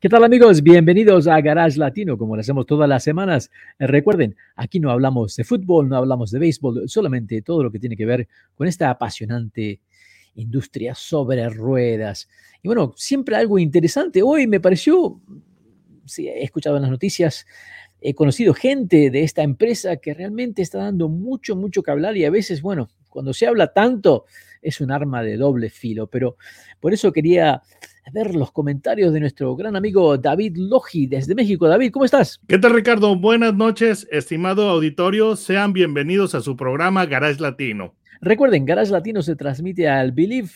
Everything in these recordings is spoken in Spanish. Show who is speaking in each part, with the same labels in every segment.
Speaker 1: ¿Qué tal amigos? Bienvenidos a Garage Latino, como lo hacemos todas las semanas. Eh, recuerden, aquí no hablamos de fútbol, no hablamos de béisbol, solamente todo lo que tiene que ver con esta apasionante industria sobre ruedas. Y bueno, siempre algo interesante. Hoy me pareció, sí, he escuchado en las noticias, he conocido gente de esta empresa que realmente está dando mucho, mucho que hablar y a veces, bueno, cuando se habla tanto es un arma de doble filo, pero por eso quería ver los comentarios de nuestro gran amigo David Logi desde México. David, ¿cómo estás?
Speaker 2: ¿Qué tal, Ricardo? Buenas noches, estimado auditorio. Sean bienvenidos a su programa Garage Latino.
Speaker 1: Recuerden, Garage Latino se transmite al Believe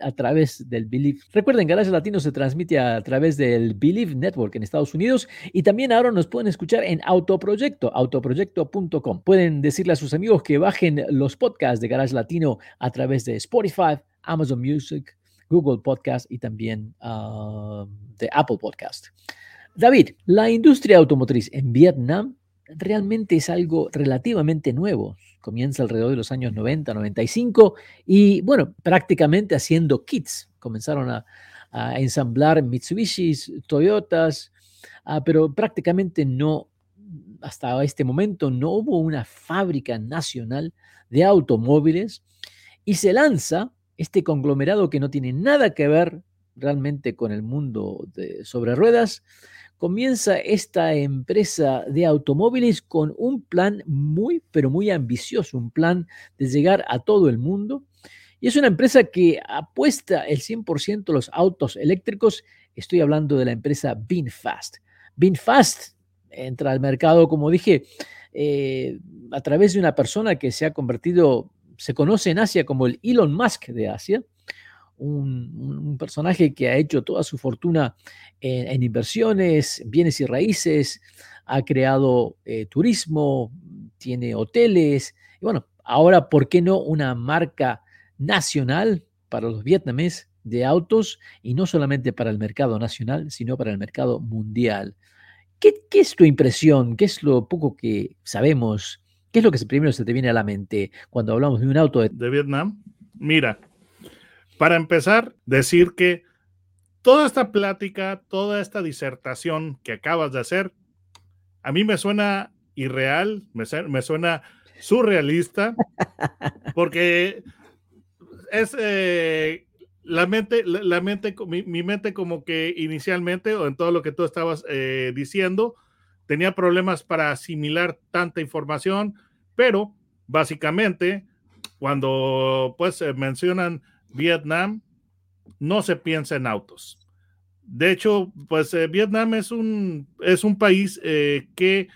Speaker 1: a través del Believe. Recuerden, Garage Latino se transmite a través del Believe Network en Estados Unidos y también ahora nos pueden escuchar en Autoproyecto, autoproyecto.com. Pueden decirle a sus amigos que bajen los podcasts de Garage Latino a través de Spotify, Amazon Music, Google Podcast y también ah, de Apple Podcast. David, la industria automotriz en Vietnam realmente es algo relativamente nuevo. Comienza alrededor de los años 90, 95 y bueno, prácticamente haciendo kits. Comenzaron a, ensamblar Mitsubishis, Toyotas, ah, pero prácticamente no, hasta este momento no hubo una fábrica nacional de automóviles y se lanza este conglomerado que no tiene nada que ver realmente con el mundo de sobre ruedas, comienza esta empresa de automóviles con un plan muy, pero muy ambicioso, un plan de llegar a todo el mundo. Y es una empresa que apuesta el 100% a los autos eléctricos. Estoy hablando de la empresa BeanFast. BeanFast entra al mercado, como dije, eh, a través de una persona que se ha convertido se conoce en Asia como el Elon Musk de Asia, un, personaje que ha hecho toda su fortuna en, inversiones, bienes y raíces, ha creado eh, turismo, tiene hoteles, y bueno, ahora, ¿por qué no una marca nacional para los vietnamíes de autos y no solamente para el mercado nacional, sino para el mercado mundial? ¿Qué, ¿Qué, es tu impresión? ¿Qué es lo poco que sabemos ¿Qué es lo que primero se te viene a la mente cuando hablamos de un auto
Speaker 2: de, Vietnam? Mira, para empezar, decir que toda esta plática, toda esta disertación que acabas de hacer, a mí me suena irreal, me, me suena surrealista, porque es eh, la mente, la, mente mi, mente como que inicialmente, o en todo lo que tú estabas eh, diciendo, tenía problemas para asimilar tanta información, pero básicamente cuando pues mencionan Vietnam, no se piensa en autos. De hecho, pues eh, Vietnam es un, es un país eh, que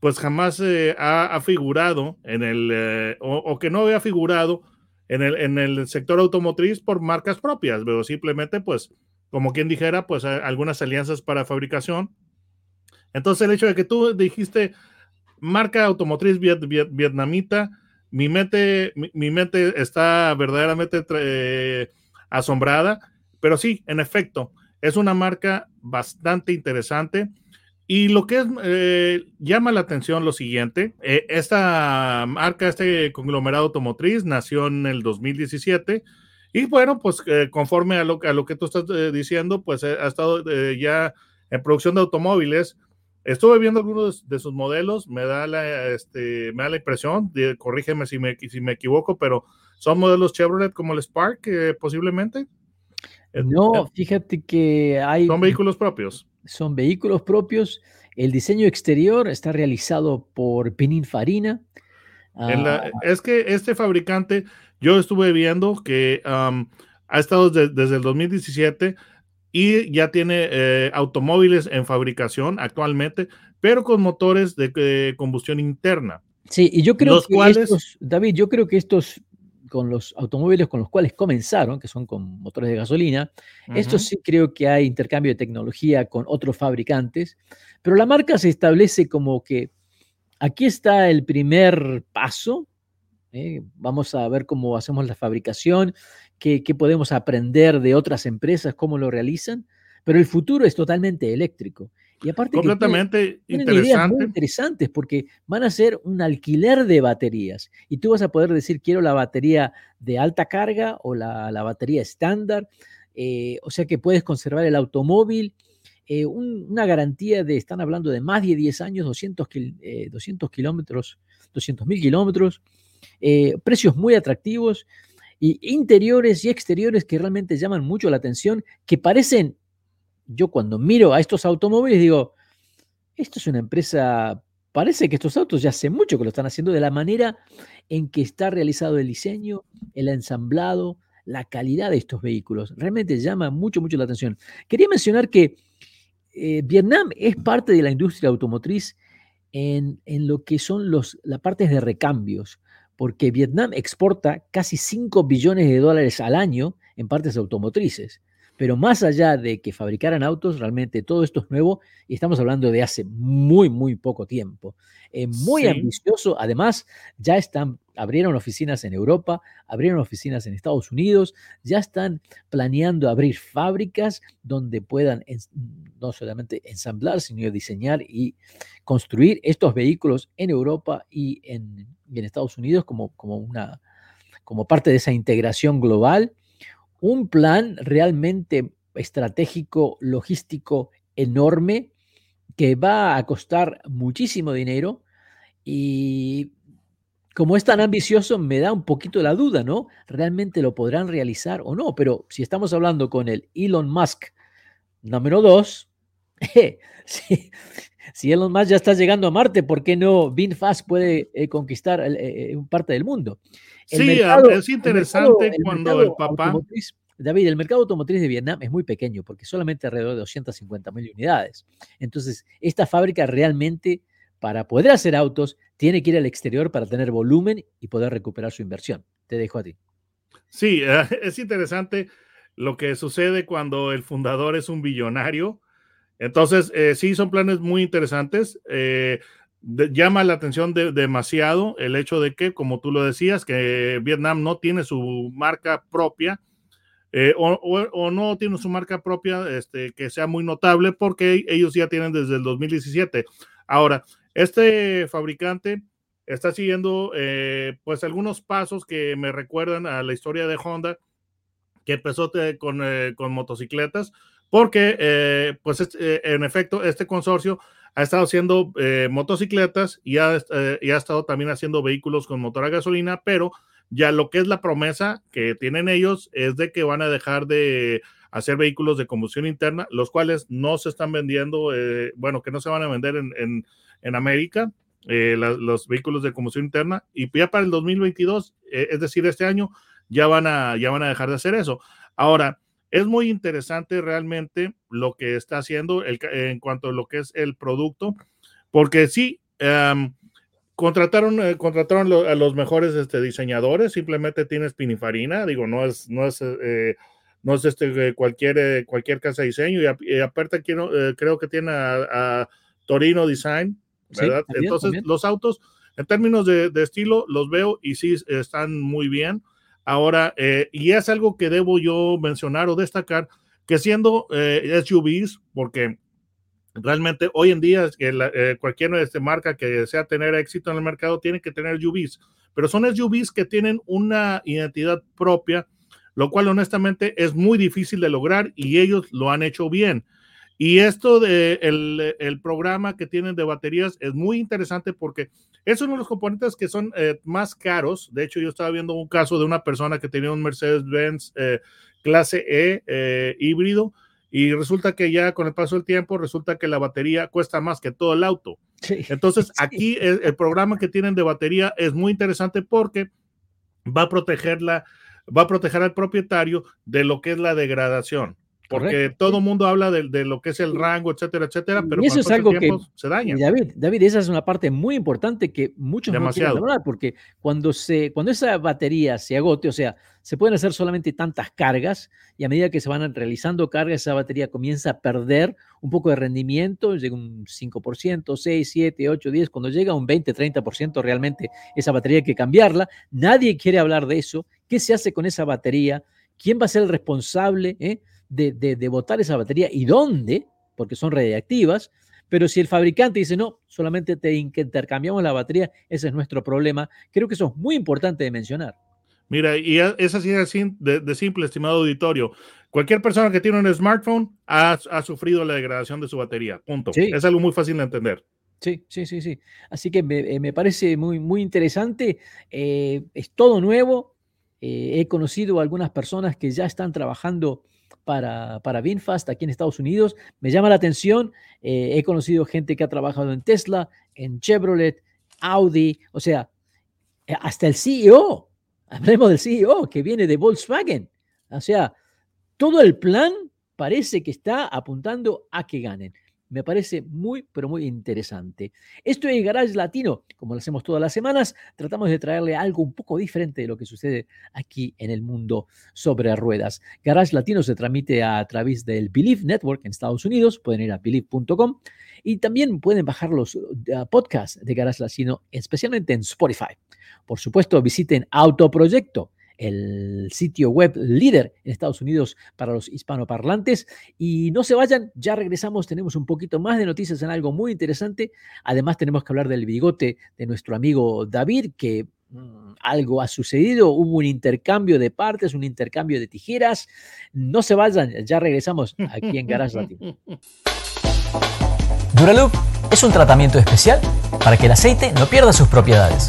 Speaker 2: pues jamás eh, ha, figurado en el, o, que no había figurado en el, en el sector automotriz por marcas propias, pero simplemente pues, como quien dijera, pues algunas alianzas para fabricación entonces el hecho de que tú dijiste marca automotriz vietnamita, mi mente, mi, mente está verdaderamente eh, asombrada, pero sí, en efecto, es una marca bastante interesante. Y lo que eh, llama la atención lo siguiente, eh, esta marca, este conglomerado automotriz, nació en el 2017 y bueno, pues conforme a lo, a lo que tú estás diciendo, pues ha estado ya en producción de automóviles Estuve viendo algunos de sus modelos, me da la, este, me da la impresión, corrígeme si me, si me equivoco, pero son modelos Chevrolet como el Spark, eh, posiblemente.
Speaker 1: No, fíjate que hay...
Speaker 2: Son vehículos propios.
Speaker 1: Son vehículos propios. El diseño exterior está realizado por Pininfarina.
Speaker 2: Ah, es que este fabricante, yo estuve viendo que ha estado desde el 2017 y ya tiene eh, automóviles en fabricación actualmente, pero con motores de, combustión interna.
Speaker 1: Sí, y yo creo que estos, David, yo creo que estos con los automóviles con los cuales comenzaron, que son con motores de gasolina, estos sí creo que hay intercambio de tecnología con otros fabricantes, pero la marca se establece como que aquí está el primer paso. ¿Eh? Vamos a ver cómo hacemos la fabricación, qué, qué podemos aprender de otras empresas, cómo lo realizan. Pero el futuro es totalmente eléctrico. Y aparte
Speaker 2: completamente
Speaker 1: tienen, ideas muy interesantes porque van a ser un alquiler de baterías y tú vas a poder decir quiero la batería de alta carga o la, la batería estándar, eh, o sea que puedes conservar el automóvil, eh, una garantía de, están hablando de más de 10 años, 200, 200 eh, kilómetros, 200 mil kilómetros, precios muy atractivos y interiores y exteriores que realmente llaman mucho la atención, que parecen yo cuando miro a estos automóviles digo, esto es una empresa, parece que estos autos ya hace mucho que lo están haciendo de la manera en que está realizado el diseño, el ensamblado, la calidad de estos vehículos. Realmente llama mucho, mucho la atención. Quería mencionar que eh, Vietnam es parte de la industria automotriz en, en lo que son los, las partes de recambios, porque Vietnam exporta casi 5 billones de dólares al año en partes automotrices. Pero más allá de que fabricaran autos, realmente todo esto es nuevo y estamos hablando de hace muy, muy poco tiempo. Eh, muy ambicioso. Además, ya están, abrieron oficinas en Europa, abrieron oficinas en Estados Unidos, ya están planeando abrir fábricas donde puedan no solamente ensamblar, sino diseñar y construir estos vehículos en Europa y en, y en Estados Unidos como, como, una, como parte de esa integración global un plan realmente estratégico, logístico enorme que va a costar muchísimo dinero y como es tan ambicioso me da un poquito la duda, ¿no? ¿Realmente lo podrán realizar o no? Pero si estamos hablando con el Elon Musk número dos, Elon Musk ya está llegando a Marte, ¿por qué no VinFast puede eh, conquistar eh, eh, parte del mundo?
Speaker 2: sí, es interesante cuando el papá...
Speaker 1: David, el mercado automotriz de Vietnam es muy pequeño porque solamente alrededor de 250 mil unidades. Entonces, esta fábrica realmente, para poder hacer autos, tiene que ir al exterior para tener volumen y poder recuperar su inversión. Te dejo a ti.
Speaker 2: Sí, es interesante lo que sucede cuando el fundador es un billonario. Entonces, eh, sí, son planes muy interesantes. Eh, llama la atención demasiado el hecho de que, como tú lo decías, que Vietnam no tiene su marca propia eh, o, no tiene su marca propia este, que sea muy notable porque ellos ya tienen desde el 2017. Ahora, este fabricante está siguiendo pues algunos pasos que me recuerdan a la historia de Honda que empezó con motocicletas porque pues en efecto este consorcio ha estado haciendo eh, motocicletas y ha, eh, y ha, estado también haciendo vehículos con motor a gasolina, pero ya lo que es la promesa que tienen ellos es de que van a dejar de hacer vehículos de combustión interna, los cuales no se están vendiendo, eh, bueno, que no se van a vender en, en, en América, los vehículos de combustión interna, y ya para el 2022, es decir, este año, ya van, a, ya van a dejar de hacer eso. Ahora, es muy interesante realmente lo que está haciendo en cuanto a lo que es el producto, porque sí, contrataron, eh, contrataron a los mejores este, diseñadores, simplemente tienes Pinifarina, digo, no es, no es, eh, no es este, cualquier, cualquier casa de diseño, y, aparte quiero, eh, creo que tiene a, Torino Design, ¿verdad? Entonces, los autos, en términos de, de, estilo, los veo y sí están muy bien. Ahora, eh, y es algo que debo yo mencionar o destacar, que siendo eh, SUVs, porque realmente hoy en día eh, cualquier este, marca que desea tener éxito en el mercado tiene que tener SUVs, pero son SUVs que tienen una identidad propia, lo cual honestamente es muy difícil de lograr y ellos lo han hecho bien. Y esto de el, programa que tienen de baterías es muy interesante porque es uno de los componentes que son eh, más caros. De hecho, yo estaba viendo un caso de una persona que tenía un Mercedes-Benz eh, clase E eh, híbrido y resulta que ya con el paso del tiempo resulta que la batería cuesta más que todo el auto. Entonces, aquí el, el, programa que tienen de batería es muy interesante porque va a protegerla, va a proteger al propietario de lo que es la degradación. Porque todo el mundo habla de, de, lo que es el rango, etcétera, etcétera, pero
Speaker 1: y eso es algo que
Speaker 2: se daña.
Speaker 1: David, David, esa es una parte muy importante que muchos
Speaker 2: Demasiado.
Speaker 1: no quieren hablar, porque cuando, se, cuando esa batería se agote, o sea, se pueden hacer solamente tantas cargas y a medida que se van realizando cargas, esa batería comienza a perder un poco de rendimiento, llega un 5%, 6, 7, 8, 10, cuando llega a un 20, 30% realmente esa batería hay que cambiarla. Nadie quiere hablar de eso. ¿Qué se hace con esa batería? ¿Quién va a ser el responsable? Eh? De, de, de botar esa batería y dónde, porque son radiactivas, pero si el fabricante dice, no, solamente te intercambiamos la batería, ese es nuestro problema, creo que eso es muy importante de mencionar.
Speaker 2: Mira, y es así de, de simple, estimado auditorio. Cualquier persona que tiene un smartphone ha, ha sufrido la degradación de su batería. Punto. Sí. Es algo muy fácil de entender.
Speaker 1: Sí, sí, sí, sí. Así que me, me parece muy, muy interesante. Eh, es todo nuevo. Eh, he conocido a algunas personas que ya están trabajando para, para VinFast aquí en Estados Unidos. Me llama la atención. Eh, he conocido gente que ha trabajado en Tesla, en Chevrolet, Audi, o sea, eh, hasta el CEO. Hablemos del CEO que viene de Volkswagen. O sea, todo el plan parece que está apuntando a que ganen. Me parece muy, pero muy interesante. Esto es Garage Latino, como lo hacemos todas las semanas, tratamos de traerle algo un poco diferente de lo que sucede aquí en el mundo sobre ruedas. Garage Latino se transmite a través del Believe Network en Estados Unidos, pueden ir a believe.com y también pueden bajar los uh, podcasts de Garage Latino, especialmente en Spotify. Por supuesto, visiten Autoproyecto el sitio web líder en Estados Unidos para los hispanoparlantes. Y no se vayan, ya regresamos, tenemos un poquito más de noticias en algo muy interesante. Además tenemos que hablar del bigote de nuestro amigo David, que mmm, algo ha sucedido, hubo un intercambio de partes, un intercambio de tijeras. No se vayan, ya regresamos aquí en Garage Latino.
Speaker 3: Duraloop es un tratamiento especial para que el aceite no pierda sus propiedades.